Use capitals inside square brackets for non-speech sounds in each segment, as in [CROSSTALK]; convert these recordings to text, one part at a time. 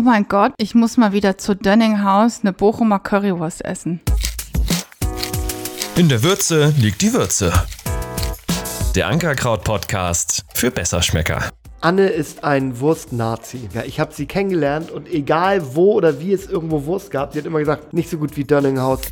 Oh mein Gott, ich muss mal wieder zu Dönninghaus eine Bochumer Currywurst essen. In der Würze liegt die Würze. Der Ankerkraut-Podcast für Besserschmecker. Anne ist ein Wurst-Nazi. Ja, ich habe sie kennengelernt und egal wo oder wie es irgendwo Wurst gab, sie hat immer gesagt, nicht so gut wie Dönninghaus.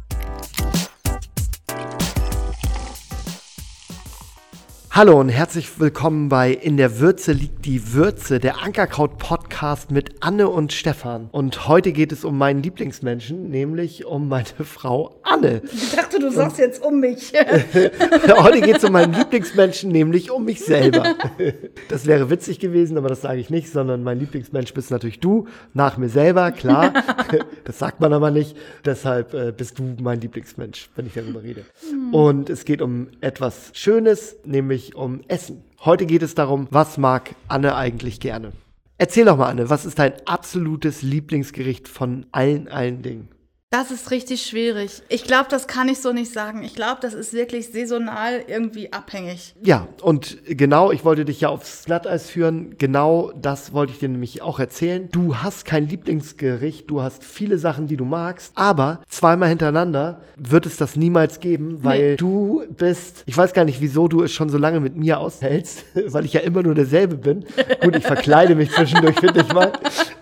Hallo und herzlich willkommen bei In der Würze liegt die Würze, der Ankerkraut-Podcast mit Anne und Stefan. Und heute geht es um meinen Lieblingsmenschen, nämlich um meine [LAUGHS] Frau Anne. Ich dachte, du sagst jetzt um mich. [LAUGHS] heute geht es um meinen Lieblingsmenschen, nämlich um mich selber. [LAUGHS] Das wäre witzig gewesen, aber das sage ich nicht, sondern mein Lieblingsmensch bist natürlich du, nach mir selber, klar. Das sagt man aber nicht. Deshalb äh, bist du mein Lieblingsmensch, wenn ich darüber rede. Und es geht um etwas Schönes, nämlich um Essen. Heute geht es darum, was mag Anne eigentlich gerne? Erzähl doch mal, Anne, was ist dein absolutes Lieblingsgericht von allen, allen Dingen? Das ist richtig schwierig. Ich glaube, das kann ich so nicht sagen. Ich glaube, das ist wirklich saisonal irgendwie abhängig. Ja, und genau, ich wollte dich ja aufs Glatteis führen. Genau das wollte ich dir nämlich auch erzählen. Du hast kein Lieblingsgericht, du hast viele Sachen, die du magst, aber zweimal hintereinander wird es das niemals geben, weil Nee. du bist, ich weiß gar nicht, wieso du es schon so lange mit mir aushältst, [LAUGHS] weil ich ja immer nur derselbe bin. Gut, ich verkleide mich zwischendurch, finde ich mal.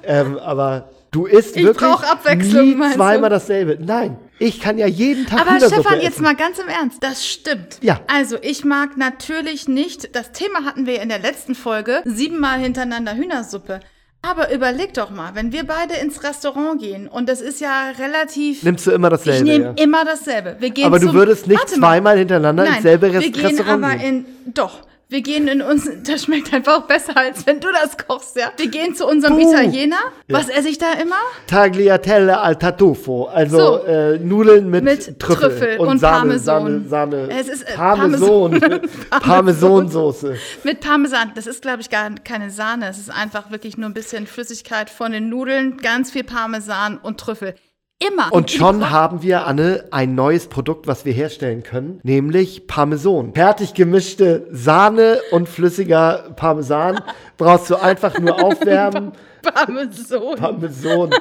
Ähm, aber du isst Ich wirklich Abwechslung, nie meinst du? zweimal dasselbe. Nein, ich kann ja jeden Tag Aber Stefan, jetzt essen. mal ganz im Ernst. Das stimmt. Ja. Also, ich mag natürlich nicht, das Thema hatten wir in der letzten Folge, siebenmal hintereinander Hühnersuppe. Aber überleg doch mal, wenn wir beide ins Restaurant gehen und das ist ja relativ. Nimmst du immer ich dasselbe? nehme ja? immer dasselbe. Wir gehen Aber du würdest nicht zweimal hintereinander Nein, ins selbe wir Rest gehen Restaurant aber gehen. in. Doch. Wir gehen in uns, das schmeckt einfach besser, als wenn du das kochst, ja. Wir gehen zu unserem Puh. Italiener. Was esse ich da immer? Tagliatelle al tartufo, also So. äh, Nudeln mit, Mit Trüffel, Trüffel und, und Sahne, Parmesan. Sahne, Sahne, Es ist, äh, Parmesan, [LAUGHS] Parmesansoße. Mit Parmesan. Das ist, glaube ich, gar keine Sahne. Es ist einfach wirklich nur ein bisschen Flüssigkeit von den Nudeln, ganz viel Parmesan und Trüffel. Immer. Und schon haben wir, Anne, ein neues Produkt, was wir herstellen können, nämlich Parmesan. Fertig gemischte Sahne und flüssiger Parmesan [LAUGHS] brauchst du einfach nur aufwärmen. Parmesan. Parmesan. [LAUGHS]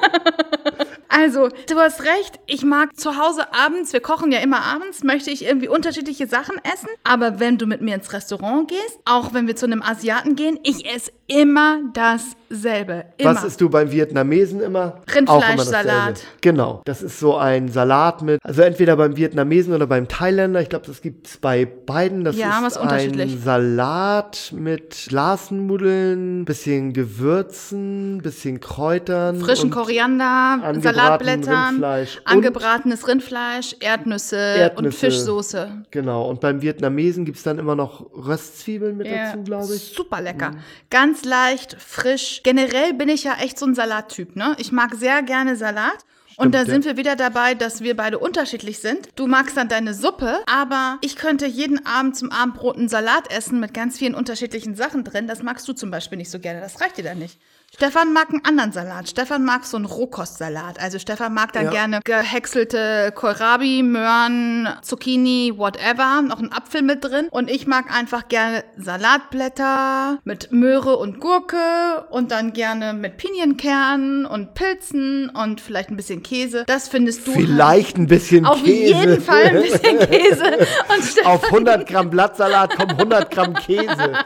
Also, du hast recht. Ich mag zu Hause abends, wir kochen ja immer abends, möchte ich irgendwie unterschiedliche Sachen essen. Aber wenn du mit mir ins Restaurant gehst, auch wenn wir zu einem Asiaten gehen, ich esse immer dasselbe. Immer. Was isst du beim Vietnamesen immer? Rindfleischsalat. Genau. Das ist so ein Salat mit, also entweder beim Vietnamesen oder beim Thailänder. Ich glaube, das gibt es bei beiden. Das Ja, ist unterschiedlich. ein Salat mit Glasennudeln, bisschen Gewürzen, bisschen Kräutern. Frischen und Koriander, Salatblättern, Rindfleisch und- angebratenes Rindfleisch, Erdnüsse, und Erdnüsse. Fischsoße. Genau. Und beim Vietnamesen gibt es dann immer noch Röstzwiebeln mit dazu, glaube ich. Mhm. Super lecker. Ganz leicht, frisch. Generell bin ich ja echt so ein Salattyp, ne? Ich mag sehr gerne Salat. und da ja. sind wir wieder dabei, dass wir beide unterschiedlich sind. Du magst dann deine Suppe, aber ich könnte jeden Abend zum Abendbrot einen Salat essen mit ganz vielen unterschiedlichen Sachen drin. Das magst du zum Beispiel nicht so gerne. Das reicht dir dann nicht. Stefan mag einen anderen Salat. Stefan mag so einen Rohkostsalat. Also Stefan mag dann Ja. gerne gehäckselte Kohlrabi, Möhren, Zucchini, whatever. Noch ein Apfel mit drin. Und ich mag einfach gerne Salatblätter mit Möhre und Gurke und dann gerne mit Pinienkernen und Pilzen und vielleicht ein bisschen Käse. Das findest du Vielleicht ein bisschen auf Käse. jeden Fall ein bisschen Käse. [LAUGHS] Auf 100 Gramm Blattsalat kommen 100 Gramm Käse. [LAUGHS]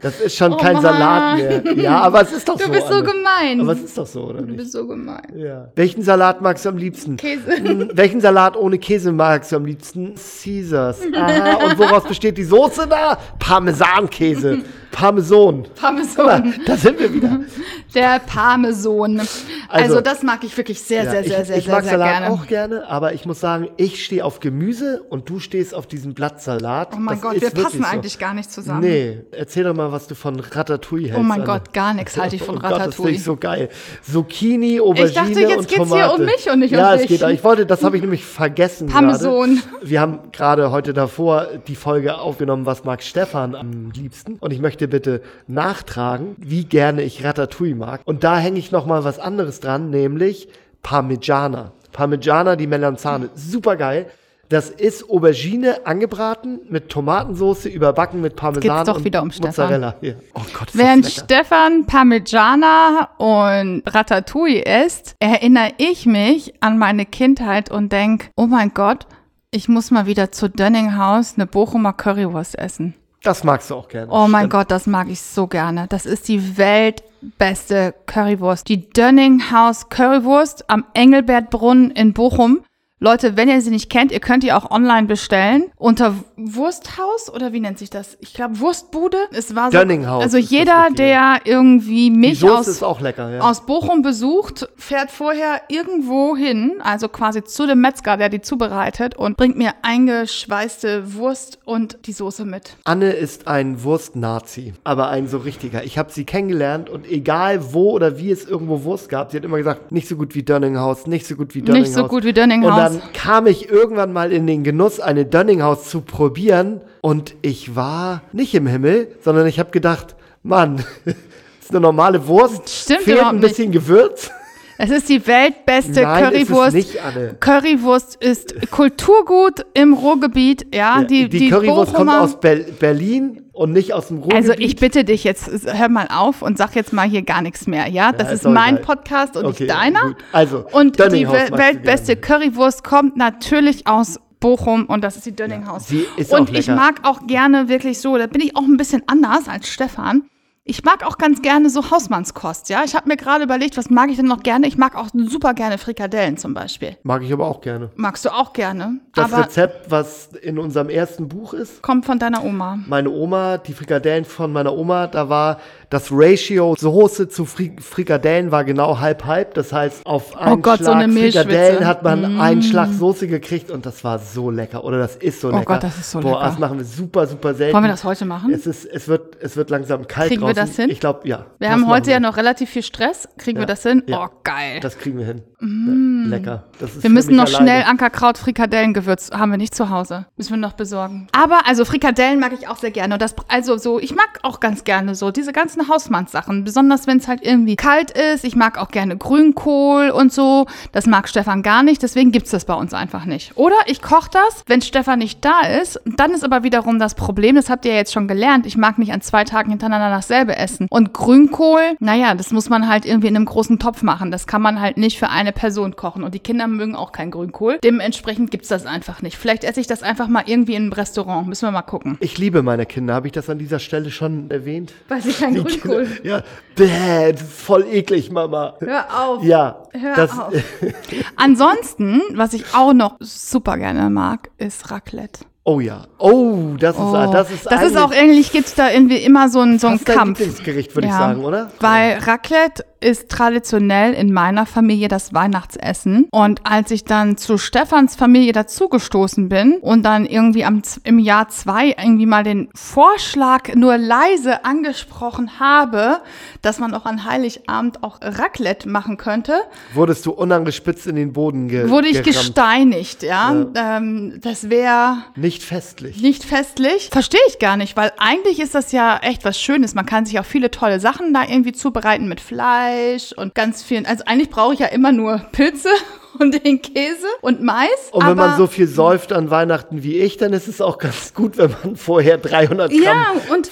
Das ist schon Oh kein Mann. Salat mehr. Ja, aber es ist doch [LAUGHS] du so. bist so Anne. gemein. Aber es ist doch so, oder du nicht? bist so gemein. Ja. Welchen Salat magst du am liebsten? Käse. Hm, Welchen Salat ohne Käse magst du am liebsten? Caesars. Aha. Und woraus besteht die Soße da? Parmesankäse. [LAUGHS] Parmesan. Parmesan. da sind wir wieder. [LAUGHS] Der Parmesan. Also, Also- das mag ich wirklich sehr, Ja, sehr, sehr, ich, sehr, ich sehr, mag sehr Salat gerne. auch gerne, aber ich muss sagen, ich stehe auf Gemüse und du stehst auf diesem Blattsalat. Oh mein Das Gott, wir passen so. eigentlich gar nicht zusammen. Nee, erzähl doch mal, was du von Ratatouille hältst. Oh mein Anne. Gott, gar nichts [LAUGHS] halte ich von Oh Gott, das finde Ratatouille. ich so geil. Zucchini, Aubergine dachte, jetzt geht's Tomate. hier um mich und nicht um ja, dich. es geht. Ich wollte, das habe ich nämlich vergessen Parmesan. gerade. Wir haben gerade heute davor die Folge aufgenommen, was mag Stefan am liebsten. Und ich möchte bitte nachtragen, wie gerne ich Ratatouille mag. Und da hänge ich noch mal was anderes dran, nämlich Parmigiana. Parmigiana, die Melanzane, super geil. Das ist Aubergine angebraten mit Tomatensauce, überbacken mit Parmesan doch und wieder um Stefan. Mozzarella. Ja. Oh Gott, ist Während. Stefan Parmigiana und Ratatouille isst, erinnere ich mich an meine Kindheit und denke, oh mein Gott, ich muss mal wieder zu Dönninghaus eine Bochumer Currywurst essen. Das magst du auch gerne. Oh mein Stimmt. Gott, das mag ich so gerne. Das ist die weltbeste Currywurst. Die Dönninghaus Currywurst am Engelbertbrunnen in Bochum. Leute, wenn ihr sie nicht kennt, ihr könnt die auch online bestellen. Unter Wursthaus oder wie nennt sich das? Ich glaube Wurstbude. Es war so, Dönninghaus Also jeder, der irgendwie mich aus lecker, ja. aus Bochum besucht, fährt vorher irgendwo hin, also quasi zu dem Metzger, der die zubereitet und bringt mir eingeschweißte Wurst und die Soße mit. Anne ist ein Wurst-Nazi, aber ein so richtiger. Ich habe sie kennengelernt und egal wo oder wie es irgendwo Wurst gab, sie hat immer gesagt, nicht so gut wie Dönninghaus, nicht so gut wie Dönninghaus. Nicht so gut wie Dönninghaus. Dann kam ich irgendwann mal in den Genuss, eine Dönninghaus zu probieren. Und ich war nicht im Himmel, sondern ich habe gedacht, Mann, [LAUGHS] ist eine normale Wurst, Stimmt fehlt ein bisschen Gewürz. Es ist die weltbeste Nein, ist Currywurst. nicht, Anne. Currywurst ist Kulturgut im Ruhrgebiet, ja. die, die, die Currywurst kommt Bochumer- aus Ber Berlin und nicht aus dem Ruhrgebiet. Also ich bitte dich jetzt, hör mal auf und sag jetzt mal hier gar nichts mehr, ja? Das ist ist mein egal. Podcast und Okay, nicht deiner. gut. Also, und die weltbeste. Currywurst kommt natürlich aus Bochum und das ist die Dönninghaus. ist und ich mag auch gerne wirklich so, da bin ich auch ein bisschen anders als Stefan. Ich mag auch ganz gerne so Hausmannskost, ja. Ich habe mir gerade überlegt, was mag ich denn noch gerne? Ich mag auch super gerne Frikadellen zum Beispiel. Mag ich aber auch gerne. Magst du auch gerne, Das aber Rezept, was in unserem ersten Buch ist, kommt von deiner Oma. meine Oma, die Frikadellen von meiner Oma, da war das Ratio Soße zu Fri Frikadellen war genau halb halb. Das heißt, auf einen Oh Gott, so Schlag Milchschwitze. Frikadellen hat man einen Schlag Soße gekriegt und das war so lecker. Oder das ist so Oh lecker. Gott, das ist so Boah, lecker. das machen wir super, super selten. Wollen wir das heute machen? Es, ist, es, wird, es wird langsam kalt Kriegen wir das hin? Ich glaube, ja. Wir haben heute wir. ja noch relativ viel Stress. Kriegen wir Ja. das hin? Ja. Oh, geil. Das kriegen wir hin. Ja, lecker. Das ist Mm. wir müssen noch schnell alleine. Ankerkraut Frikadellengewürz haben wir nicht zu Hause. Müssen wir noch besorgen. Aber also Frikadellen mag ich auch sehr gerne. Und das also so, ich mag auch ganz gerne so diese ganzen Hausmannssachen, besonders wenn es halt irgendwie kalt ist. Ich mag auch gerne Grünkohl und so. Das mag Stefan gar nicht, deswegen gibt's das bei uns einfach nicht. Oder ich koche das, wenn Stefan nicht da ist. Dann ist aber wiederum das Problem, das habt ihr ja jetzt schon gelernt, ich mag nicht an zwei Tagen hintereinander dasselbe essen. Und Grünkohl, naja, das muss man halt irgendwie in einem großen Topf machen. Das kann man halt nicht für eine Person kochen. Und die Kinder mögen auch kein Grünkohl. Dementsprechend gibt's das einfach nicht. Vielleicht esse ich das einfach mal irgendwie in einem Restaurant. Müssen wir mal gucken. Ich liebe meine Kinder. Habe ich das an dieser Stelle schon erwähnt? Weil sie kein Die Grünkohl. Kinder, ja, bäh, das ist voll eklig, Mama. Hör auf. Ja, Hör das, auf. [LAUGHS] Ansonsten, was ich auch noch super gerne mag, ist Raclette. Oh ja, oh, das ist, Oh, das ist, das ist auch ähnlich, gibt's da irgendwie immer so einen so einen dein Kampf. Lieblingsgericht, würde ich sagen, oder? Weil Raclette ist traditionell in meiner Familie das Weihnachtsessen. Und als ich dann zu Stefans Familie dazugestoßen bin und dann irgendwie am, im Jahr zwei irgendwie mal den Vorschlag nur leise angesprochen habe, dass man auch an Heiligabend auch Raclette machen könnte, Wurdest du unangespitzt in den Boden ge wurde ich gerammt. gesteinigt, ja. Ähm, das wäre Nicht festlich. nicht festlich. Verstehe ich gar nicht, weil eigentlich ist das ja echt was Schönes. Man kann sich auch viele tolle Sachen da irgendwie zubereiten mit Fleisch und ganz vielen. Also eigentlich brauche ich ja immer nur Pilze [LAUGHS] und den Käse und Mais. Und wenn man so viel säuft an Weihnachten wie ich, dann ist es auch ganz gut, wenn man [LAUGHS] vorher 300 Gramm ja, und,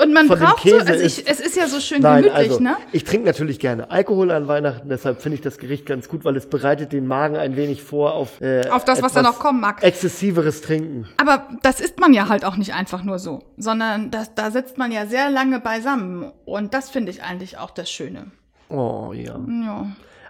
und man braucht so, also ich, es ist ja so schön Nein, gemütlich, also ne? ich trinke natürlich gerne Alkohol an Weihnachten, deshalb finde ich das Gericht ganz gut, weil es bereitet den Magen ein wenig vor auf äh, Auf das, was da noch kommen mag. Exzessiveres Trinken. Aber das isst man ja halt auch nicht einfach nur so, sondern das, da sitzt man ja sehr lange beisammen. Und das finde ich eigentlich auch das Schöne. Oh ja. Ja.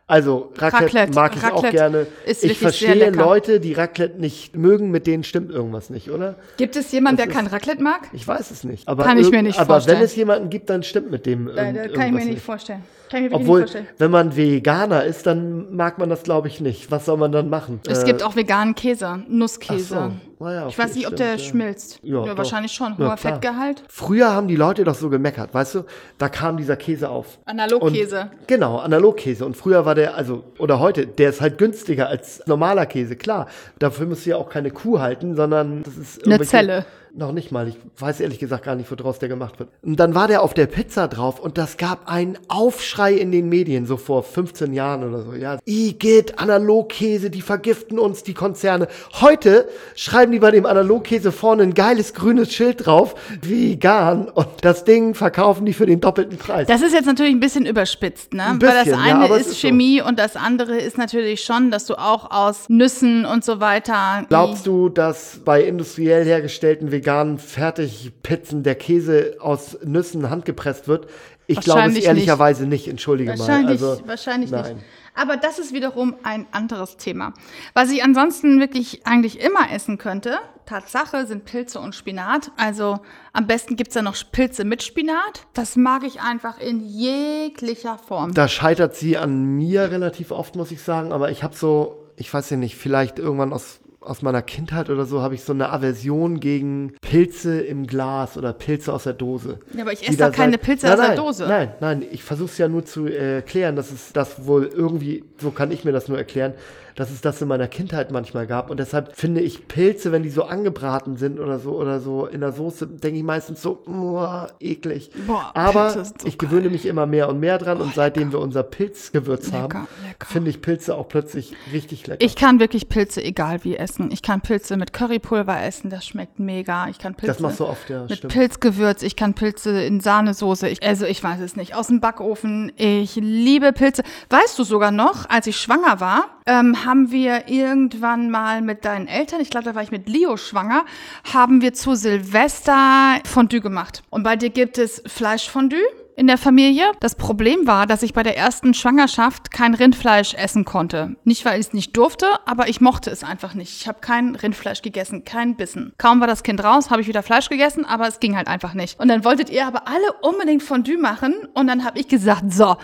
Also Raclette, Raclette. mag ich auch Raclette gerne. ist ich verstehe. Leute, die Raclette nicht mögen, mit denen stimmt irgendwas nicht, oder? Gibt es jemanden, der Das kein Raclette mag? Ich weiß es nicht. Aber Kann ich mir nicht aber vorstellen. wenn es jemanden gibt, dann stimmt mit dem Äh, irgend- da kann ich mir irgendwas nicht vorstellen. Kann ich mir Obwohl, nicht vorstellen. wenn man Veganer ist, dann mag man das, glaube ich, nicht. Was soll man dann machen? Es Äh, gibt auch veganen Käse, Nusskäse. So. Ah ja, ich weiß nicht, ob der ja. schmilzt. Ja, Ja, wahrscheinlich schon. Ja, Hoher klar. Fettgehalt. Früher haben die Leute doch so gemeckert, weißt du? Da kam dieser Käse auf. Analogkäse. Und, genau, Analogkäse. Und früher war der, also, oder heute, der ist halt günstiger als normaler Käse, klar. Dafür musst du ja auch keine Kuh halten, sondern das ist Eine Zelle. Noch nicht mal. Ich weiß ehrlich gesagt gar nicht, woraus der gemacht wird. Und dann war der auf der Pizza drauf und das gab einen Aufschrei in den Medien, so vor 15 Jahren oder so. Ja, Igitt, Analogkäse, die vergiften uns, die Konzerne. Heute schreiben die bei dem Analogkäse vorne ein geiles grünes Schild drauf, vegan. Und das Ding verkaufen die für den doppelten Preis. Das ist jetzt natürlich ein bisschen überspitzt, ne? Ein Weil das bisschen, ja, eine es ist ist so. Chemie und das andere ist natürlich schon, dass du auch aus Nüssen und so weiter. Glaubst du, dass bei industriell hergestellten veganen Fertigpizzen der Käse aus Nüssen handgepresst wird? Ich glaube es Wahrscheinlich nicht. ehrlicherweise nicht, entschuldige Wahrscheinlich, mal. Also, wahrscheinlich nein. nicht. Aber das ist wiederum ein anderes Thema. Was ich ansonsten wirklich eigentlich immer essen könnte, Tatsache, sind Pilze und Spinat. Also am besten gibt's ja noch Pilze mit Spinat. Das mag ich einfach in jeglicher Form. Da scheitert sie an mir relativ oft, muss ich sagen. Aber ich habe so, ich weiß ja nicht, vielleicht irgendwann aus, aus meiner Kindheit oder so, habe ich so eine Aversion gegen Pilze im Glas oder Pilze aus der Dose. Ja, aber ich esse da doch keine Pilze nein, aus der nein, Dose. Nein, nein, ich versuche es ja nur zu äh, erklären, dass es das wohl irgendwie, so kann ich mir das nur erklären, dass es das in meiner Kindheit manchmal gab. Und deshalb finde ich Pilze, wenn die so angebraten sind oder so oder so in der Soße, denke ich meistens so, uah, eklig. Boah, Aber so ich gewöhne mich immer mehr und mehr dran und seitdem wir unser Pilzgewürz Lecker, haben, lecker. finde ich Pilze auch plötzlich richtig lecker. Ich kann wirklich Pilze egal wie essen. Ich kann Pilze mit Currypulver essen, das schmeckt mega. Ich kann Pilze das machst du oft, ja, mit stimmt. Pilzgewürz, ich kann Pilze in Sahnesoße. Ich, also ich weiß es nicht. Aus dem Backofen. Ich liebe Pilze. Weißt du sogar noch, als ich schwanger war, ähm, haben wir irgendwann mal mit deinen Eltern, ich glaube, da war ich mit Leo schwanger, haben wir zu Silvester Fondue gemacht. Und bei dir gibt es Fleischfondue in der Familie. Das Problem war, dass ich bei der ersten Schwangerschaft kein Rindfleisch essen konnte. Nicht, weil ich es nicht durfte, aber ich mochte es einfach nicht. Ich habe kein Rindfleisch gegessen, kein Bissen. Kaum war das Kind raus, habe ich wieder Fleisch gegessen, aber es ging halt einfach nicht. Und dann wolltet ihr aber alle unbedingt Fondue machen und dann habe ich gesagt, so,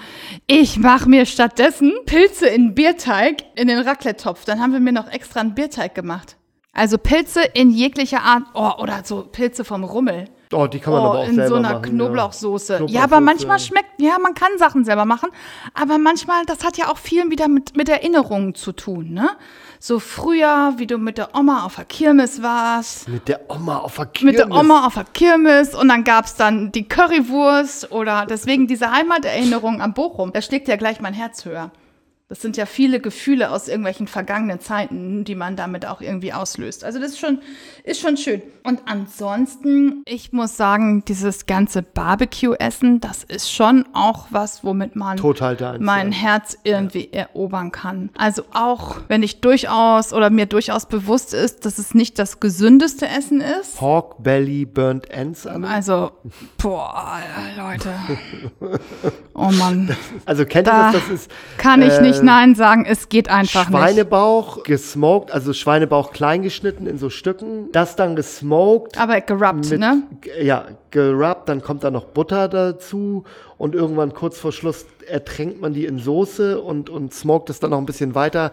ich mache mir stattdessen Pilze in Bierteig in den Raclette-Topf. Dann haben wir mir noch extra einen Bierteig gemacht. Also Pilze in jeglicher Art, oh, oder so Pilze vom Rummel. Oh, die kann man Oh, aber auch in selber so einer machen, Knoblauchsoße. Ja. Ja, aber manchmal schmeckt, ja, man kann Sachen selber machen, aber manchmal, das hat ja auch viel wieder mit, mit Erinnerungen zu tun, ne? So früher, wie du mit der Oma auf der Kirmes warst, Mit der Oma auf der mit der Kirmes. Oma auf der Kirmes und dann gab's dann die Currywurst oder deswegen diese Heimaterinnerung an Bochum. Da schlägt ja gleich mein Herz höher. Das sind ja viele Gefühle aus irgendwelchen vergangenen Zeiten, die man damit auch irgendwie auslöst. Also das ist schon, ist schon schön. Und ansonsten, ich muss sagen, dieses ganze Barbecue-Essen, das ist schon auch was, womit man Total mein ja. Herz irgendwie erobern kann. Also auch, wenn ich durchaus oder mir durchaus bewusst ist, dass es nicht das gesündeste Essen ist. Pork Belly Burnt Ends an. Also, boah, Leute. [LAUGHS] Oh Mann. Also kennt Da ihr das? Das ist Kann ich äh, nicht Nein sagen, es geht einfach nicht. Schweinebauch gesmoked, also Schweinebauch klein geschnitten in so Stücken. Das dann gesmoked. Aber gerubbt, mit, ne? Ja, gerubbt, dann kommt da noch Butter dazu und irgendwann kurz vor Schluss ertränkt man die in Soße und, und smoked es dann noch ein bisschen weiter.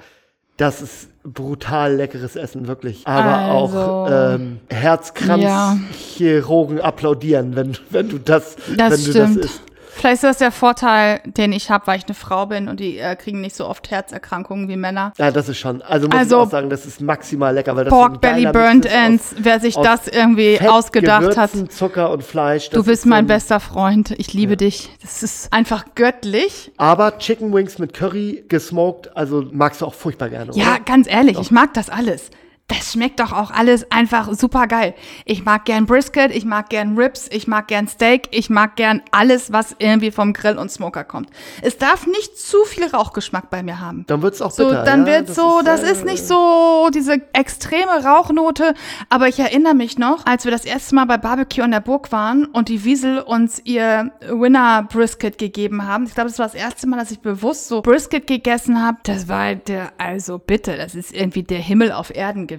Das ist brutal leckeres Essen, wirklich. Aber Also, auch ähm, Herzkranzchirurgen applaudieren, wenn, wenn du das, Das wenn du stimmt. das isst. Vielleicht ist das der Vorteil, den ich habe, weil ich eine Frau bin und die äh, kriegen nicht so oft Herzerkrankungen wie Männer. Ja, das ist schon. Also muss Also, ich auch sagen, das ist maximal lecker, weil das Pork Belly Burnt Mix aus Ends, wer sich das irgendwie Fett, ausgedacht hat. Gewürzen, Zucker und Fleisch. Du bist so mein ein- bester Freund. Ich liebe dich. Das ist einfach göttlich. Aber Chicken Wings mit Curry gesmoked, also magst du auch furchtbar gerne. Ja, oder? ganz ehrlich, ich mag das alles. Das schmeckt doch auch alles einfach super geil. Ich mag gern Brisket, ich mag gern Ribs, ich mag gern Steak, ich mag gern alles, was irgendwie vom Grill und Smoker kommt. Es darf nicht zu viel Rauchgeschmack bei mir haben. Dann wird's auch So, bitter. dann ja? wird so, das äh, ist nicht so diese extreme Rauchnote. Aber ich erinnere mich noch, als wir das erste Mal bei Barbecue an der Burg waren und die Wiesel uns ihr Winner Brisket gegeben haben. Ich glaube, das war das erste Mal, dass ich bewusst so Brisket gegessen habe. Das war der, also bitte, das ist irgendwie der Himmel auf Erden gewesen.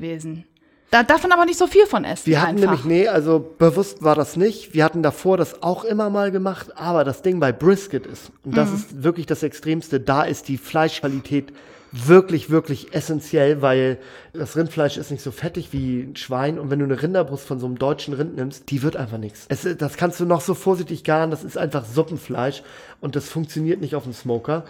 Da darf man aber nicht so viel von essen. Wir hatten einfach. nämlich, nee, also bewusst war das nicht. Wir hatten davor das auch immer mal gemacht, aber das Ding bei Brisket ist, und Mhm. das ist wirklich das Extremste, da ist die Fleischqualität wirklich, wirklich essentiell, weil das Rindfleisch ist nicht so fettig wie ein Schwein und wenn du eine Rinderbrust von so einem deutschen Rind nimmst, die wird einfach nichts. Es, das kannst du noch so vorsichtig garen, das ist einfach Suppenfleisch und das funktioniert nicht auf dem Smoker.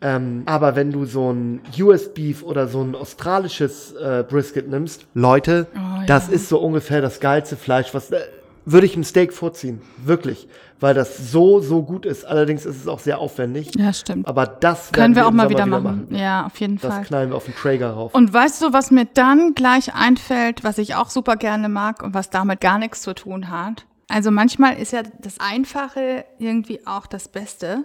Ähm, aber wenn du so ein US-Beef oder so ein australisches äh, Brisket nimmst, Leute, das ist so ungefähr das geilste Fleisch, was äh, würde ich im Steak vorziehen, wirklich, weil das so so gut ist. Allerdings ist es auch sehr aufwendig. Ja, stimmt. Aber das Können werden wir auch mal Sommer wieder machen. Ja, auf jeden Das Fall. knallen wir auf den Traeger rauf. Und weißt du, was mir dann gleich einfällt, was ich auch super gerne mag und was damit gar nichts zu tun hat? Also manchmal ist ja das Einfache irgendwie auch das Beste.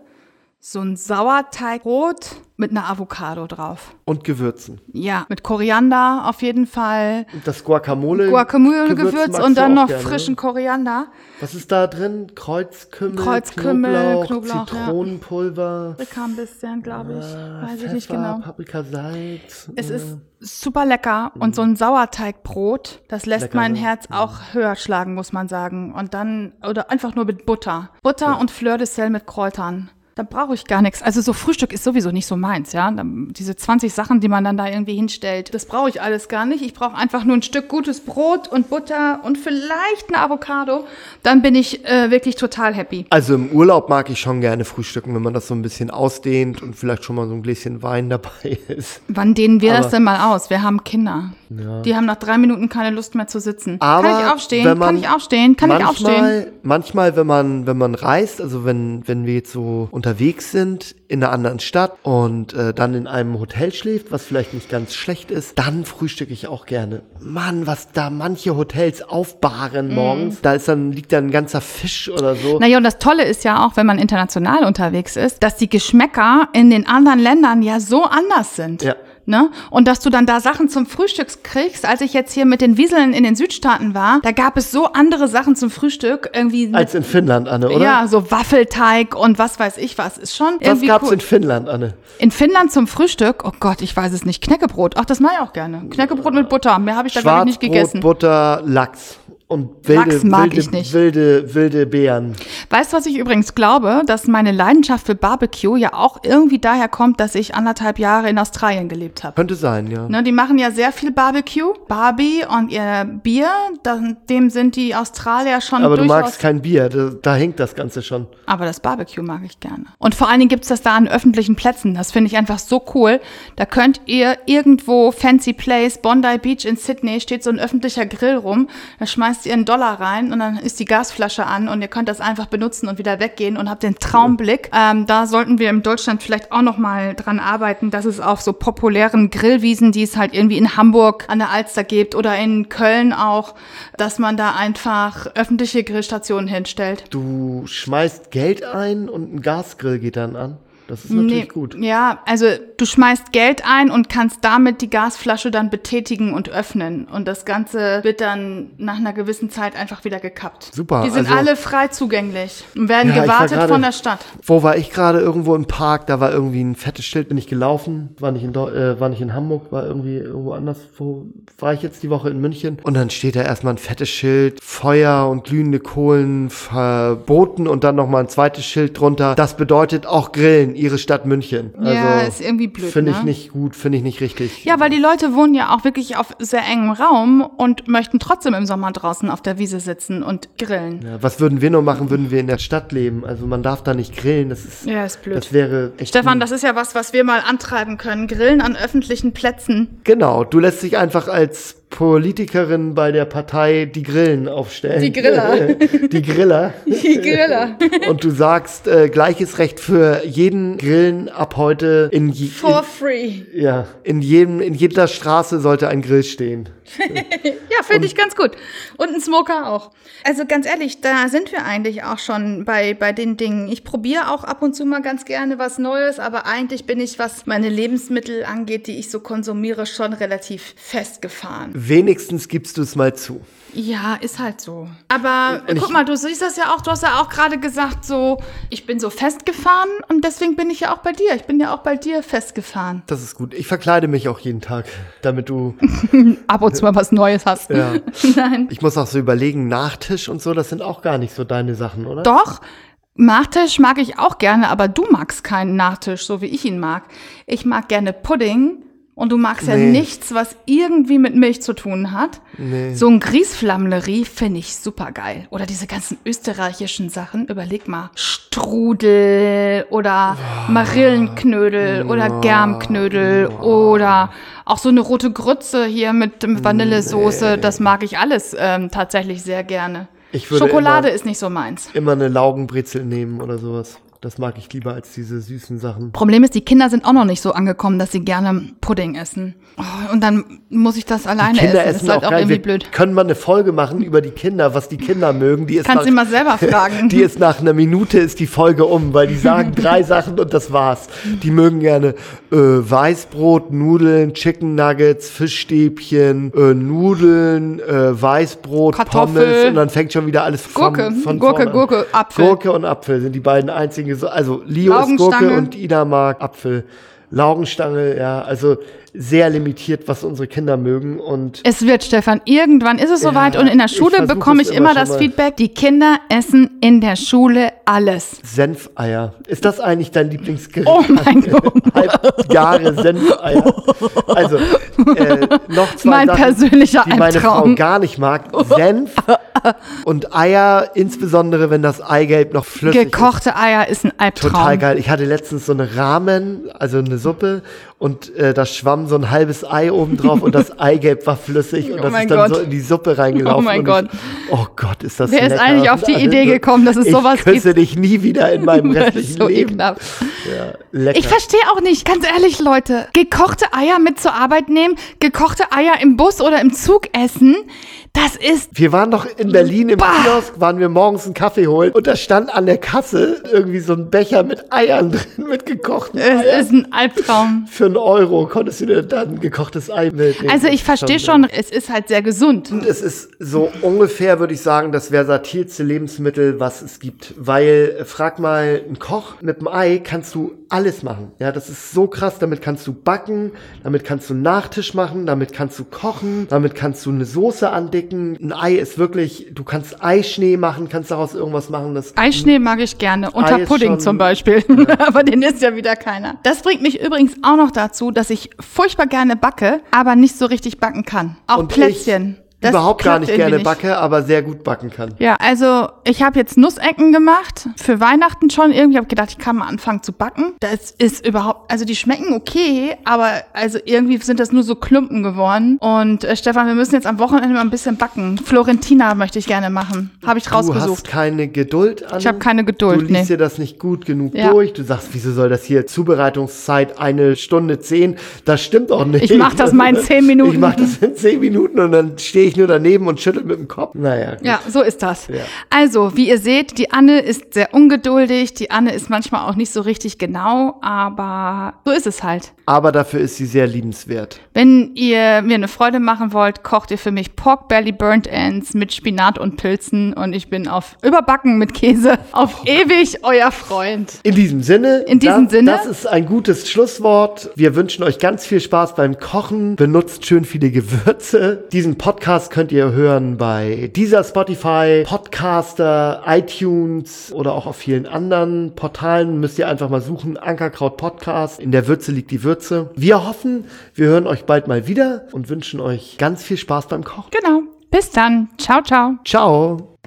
So ein Sauerteigbrot mit einer Avocado drauf. Und Gewürzen. Ja, mit Koriander auf jeden Fall. Und das Guacamole. Guacamole-Gewürz und dann noch gerne, frischen? Koriander. Was ist da drin? Kreuzkümmel, Kreuzkümmel, Knoblauch, Knoblauch, ja. Zitronenpulver. Paprika ein bisschen, glaube ich. äh, Weiß ich Pfeffer, nicht genau. Paprika, Salz. Es äh, ist super lecker und so ein Sauerteigbrot, das lässt Lecker, mein ne? Herz auch höher schlagen, muss man sagen. Und dann, oder einfach nur mit Butter. Butter und Fleur de Sel mit Kräutern. Da brauche ich gar nichts. Also so Frühstück ist sowieso nicht so meins, ja. Diese 20 Sachen, die man dann da irgendwie hinstellt, das brauche ich alles gar nicht. Ich brauche einfach nur ein Stück gutes Brot und Butter und vielleicht eine Avocado. Dann bin ich äh, wirklich total happy. Also im Urlaub mag ich schon gerne frühstücken, wenn man das so ein bisschen ausdehnt und vielleicht schon mal so ein Gläschen Wein [LAUGHS] dabei ist. Wann dehnen wir das Aber- denn mal aus? Wir haben Kinder. Die haben nach drei Minuten keine Lust mehr zu sitzen. Aber kann ich aufstehen? kann ich aufstehen? Kann ich aufstehen? manchmal, Manchmal, wenn man, wenn man reist, also wenn, wenn wir jetzt so unterwegs sind in einer anderen Stadt und äh, dann in einem Hotel schläft, was vielleicht nicht ganz schlecht ist, dann frühstücke ich auch gerne. Mann, was da manche Hotels Mhm. aufbahren morgens, da ist dann, liegt dann ein ganzer Fisch oder so. Naja, und das Tolle ist ja auch, wenn man international unterwegs ist, dass die Geschmäcker in den anderen Ländern ja so anders sind. Ja. Ne? Und dass du dann da Sachen zum Frühstück kriegst, als ich jetzt hier mit den Wieseln in den Südstaaten war, da gab es so andere Sachen zum Frühstück, irgendwie mit, Als in Finnland, Anne, oder? ja, so Waffelteig und was weiß ich was, ist schon Was gab's cool. in Finnland, Anne? In Finnland zum Frühstück, oh Gott, ich weiß es nicht, Knäckebrot. Ach, das mache ich auch gerne. Knäckebrot mit Butter, mehr habe ich da ich nicht gegessen. Butter, Lachs und wilde, Lachs mag wilde, ich nicht. wilde, wilde Beeren. Weißt du, was ich übrigens glaube? Dass meine Leidenschaft für Barbecue ja auch irgendwie daher kommt, dass ich anderthalb Jahre in Australien gelebt habe. Könnte sein, ja. Ne, die machen ja sehr viel Barbecue. Barbie und ihr Bier, dem sind die Australier schon Aber du magst kein Bier, da, da hinkt das Ganze schon. Aber das Barbecue mag ich gerne. Und vor allen Dingen gibt's das da an öffentlichen Plätzen. Das finde ich einfach so cool. Da könnt ihr irgendwo Fancy Place, Bondi Beach in Sydney, steht so ein öffentlicher Grill rum. Da schmeißt ihr einen Dollar rein und dann ist die Gasflasche an und ihr könnt das einfach benutzen und wieder weggehen und habt den Traumblick. Ähm, da sollten wir in Deutschland vielleicht auch noch mal dran arbeiten, dass es auf so populären Grillwiesen, die es halt irgendwie in Hamburg an der Alster gibt oder in Köln auch, dass man da einfach öffentliche Grillstationen hinstellt. Du schmeißt Geld ein und ein Gasgrill geht dann an. Das ist natürlich gut. Ja, also du schmeißt Geld ein und kannst damit die Gasflasche dann betätigen und öffnen. Und das Ganze wird dann nach einer gewissen Zeit einfach wieder gekappt. Super, Die sind also- alle frei zugänglich und werden Ja, gewartet gerade- von der Stadt. Wo war ich gerade? Irgendwo im Park, da war irgendwie ein fettes Schild, bin ich gelaufen, war nicht in, äh, war nicht in Hamburg, war irgendwie irgendwo anders. Wo war ich jetzt die Woche in München? Und dann steht da erstmal ein fettes Schild, Feuer und glühende Kohlen verboten und dann nochmal ein zweites Schild drunter. Das bedeutet auch Grillen, ihre Stadt München. ja, ist irgendwie blöd. Also Finde ich ne? nicht gut, finde ich nicht richtig. Ja, weil die Leute wohnen ja auch wirklich auf sehr engem Raum und möchten trotzdem im Sommer draußen auf der Wiese sitzen und grillen. Ja, was würden wir nur machen, würden wir in der Stadt leben? Also man darf da nicht grillen, das ist, Ja, ist blöd. das wäre echt. Stefan, das ist ja was, was wir mal antreiben können. Grillen an öffentlichen Plätzen. Genau, du lässt dich einfach als Politikerin bei der Partei die Grillen aufstellen. Die Griller. [LAUGHS] die Griller. Die Griller. Und du sagst, äh, gleiches Recht für jeden Grillen ab heute in, je, For free. in, ja, in jedem, in jeder Straße sollte ein Grill stehen. [LAUGHS] Ja, finde ich ganz gut. Und ein Smoker auch. Also ganz ehrlich, da sind wir eigentlich auch schon bei, bei den Dingen. Ich probiere auch ab und zu mal ganz gerne was Neues, aber eigentlich bin ich, was meine Lebensmittel angeht, die ich so konsumiere, schon relativ festgefahren. Wenigstens gibst du es mal zu. Ja, ist halt so. Aber Und guck mal, du siehst das ja auch, du hast ja auch gerade gesagt, so, ich bin so festgefahren und deswegen bin ich ja auch bei dir. Ich bin ja auch bei dir festgefahren. Das ist gut. Ich verkleide mich auch jeden Tag, damit du. [LAUGHS] Ab und zu mal was Neues hast. Ja. [LAUGHS] Nein. Ich muss auch so überlegen, Nachtisch und so, das sind auch gar nicht so deine Sachen, oder? Doch, Nachtisch mag ich auch gerne, aber du magst keinen Nachtisch, so wie ich ihn mag. Ich mag gerne Pudding und du magst ja Nee. nichts, was irgendwie mit Milch zu tun hat. Nee. So ein Grießflammlerie finde ich super geil. Oder diese ganzen österreichischen Sachen. Überleg mal. Strudel oder Marillenknödel oder Germknödel oder auch so eine rote Grütze hier mit Vanillesoße. Das mag ich alles ähm, tatsächlich sehr gerne. Ich würde Schokolade immer- ist nicht so meins. Immer eine Laugenbrezel nehmen oder sowas. Das mag ich lieber als diese süßen Sachen. Problem ist, die Kinder sind auch noch nicht so angekommen, dass sie gerne Pudding essen. Oh, und dann muss ich das alleine Kinder essen. Das essen ist halt auch auch irgendwie Wir blöd. können mal eine Folge machen über die Kinder, was die Kinder mögen. Die ist Kannst nach, du mal selber [LAUGHS] fragen. Die ist nach einer Minute ist die Folge um, weil die sagen [LAUGHS] drei Sachen und das war's. Die mögen gerne äh, Weißbrot, Nudeln, Chicken Nuggets, Fischstäbchen, äh, Nudeln, äh, Weißbrot, Kartoffel. Pommes und dann fängt schon wieder alles von, Gurke, von Gurke, vorne an. Gurke, Apfel. Gurke und Apfel sind die beiden einzigen. So- Also Leo ist Gurke und Ida mag Apfel. Laugenstange, ja, also sehr limitiert, was unsere Kinder mögen und Es wird, Stefan. Irgendwann ist es Ja, soweit und in der ich Schule versuch bekomme ich immer immer das. Feedback, die Kinder essen in der Schule alles. Senfeier. Ist das eigentlich dein Lieblingsgericht? Oh mein [LAUGHS] Gott. Halb Jahre Senfeier. Also, äh, noch zwei Mein Sachen, persönlicher die meine Frau gar nicht mag. Senf und Eier, insbesondere wenn das Eigelb noch flüssig ist. Gekochte Eier ist ein Albtraum. Total geil. Ich hatte letztens so eine Ramen, also eine Suppe, und äh, da schwamm so ein halbes Ei oben drauf und das [LAUGHS] Eigelb war flüssig und Oh das ist dann Gott. so in die Suppe reingelaufen. Oh mein Gott. Ich, oh Gott, ist das Wer ist lecker. eigentlich auf die Idee alle so, gekommen, dass es ich sowas küsse dich nie wieder in meinem [LAUGHS] restlichen ist so Leben. ekelhaft. Ja, lecker. Ich verstehe auch nicht, ganz ehrlich, Leute. Gekochte Eier mit zur Arbeit nehmen, gekochte Eier im Bus oder im Zug essen, das ist Wir waren doch in Berlin im Bah. Kiosk, waren wir morgens einen Kaffee holen und da stand an der Kasse irgendwie so ein Becher mit Eiern [LAUGHS] drin, mit gekochten es Eiern. ist ein Albtraum. Für einen Euro konntest du dir dann gekochtes Ei mitnehmen. Also ich verstehe schon, es ist halt sehr gesund. Und es ist so ungefähr, würde ich sagen, das versatilste Lebensmittel, was es gibt. Weil, äh, frag mal, ein Koch mit einem Ei kannst du alles machen. Ja, das ist so krass. Damit kannst du backen, damit kannst du einen Nachtisch machen, damit kannst du kochen, damit kannst du eine Soße andicken. Ein Ei ist wirklich, du kannst Eischnee machen, kannst daraus irgendwas machen. Das Eischnee mag ich gerne, unter ist Pudding schon- zum Beispiel. [LAUGHS] aber den isst ja wieder keiner. Das bringt mich übrigens auch noch dazu, dass ich furchtbar gerne backe, aber nicht so richtig backen kann. Auch Und Plätzchen. ich Das überhaupt gar nicht gerne irgendwie backe, aber sehr gut backen kann. Ja, also ich habe jetzt Nussecken gemacht für Weihnachten schon irgendwie. habe gedacht, ich kann mal anfangen zu backen. Das ist überhaupt, also die schmecken okay, aber also irgendwie sind das nur so Klumpen geworden. Und äh, Stefan, wir müssen jetzt am Wochenende mal ein bisschen backen. Florentina möchte ich gerne machen. Habe ich Du hast rausgesucht. keine Geduld an. Ich habe keine Geduld, Du liest nee. dir das nicht gut genug Ja. durch. Du sagst, wieso soll das hier Zubereitungszeit eine Stunde zehn? Das stimmt auch nicht. Ich mach das mal in zehn Minuten. [LAUGHS] Ich mach das in zehn Minuten und dann stehe ich nur daneben und schüttel mit dem Kopf. Naja. gut. Ja, so ist das. Ja. Also, wie ihr seht, die Anne ist sehr ungeduldig. Die Anne ist manchmal auch nicht so richtig genau, aber so ist es halt. Aber dafür ist sie sehr liebenswert. Wenn ihr mir eine Freude machen wollt, kocht ihr für mich Pork Belly Burnt Ends mit Spinat und Pilzen und ich bin auf Überbacken mit Käse auf [LAUGHS] ewig euer Freund. In diesem Sinne. In diesem das, Sinne. Das ist ein gutes Schlusswort. Wir wünschen euch ganz viel Spaß beim Kochen. Benutzt schön viele Gewürze. Diesen Podcast könnt ihr hören bei dieser Spotify, Podcaster, iTunes oder auch auf vielen anderen Portalen. Müsst ihr einfach mal suchen. Ankerkraut Podcast. In der Würze liegt die Würze. Wir hoffen, wir hören euch bald mal wieder und wünschen euch ganz viel Spaß beim Kochen. Genau. Bis dann. Ciao, ciao. Ciao.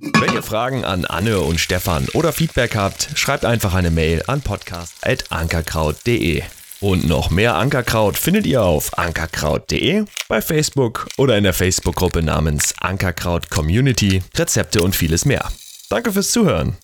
Wenn ihr Fragen an Anne und Stefan oder Feedback habt, schreibt einfach eine Mail an podcast.ankerkraut.de. Und noch mehr Ankerkraut findet ihr auf ankerkraut.de, bei Facebook oder in der Facebook-Gruppe namens Ankerkraut Community, Rezepte und vieles mehr. Danke fürs Zuhören.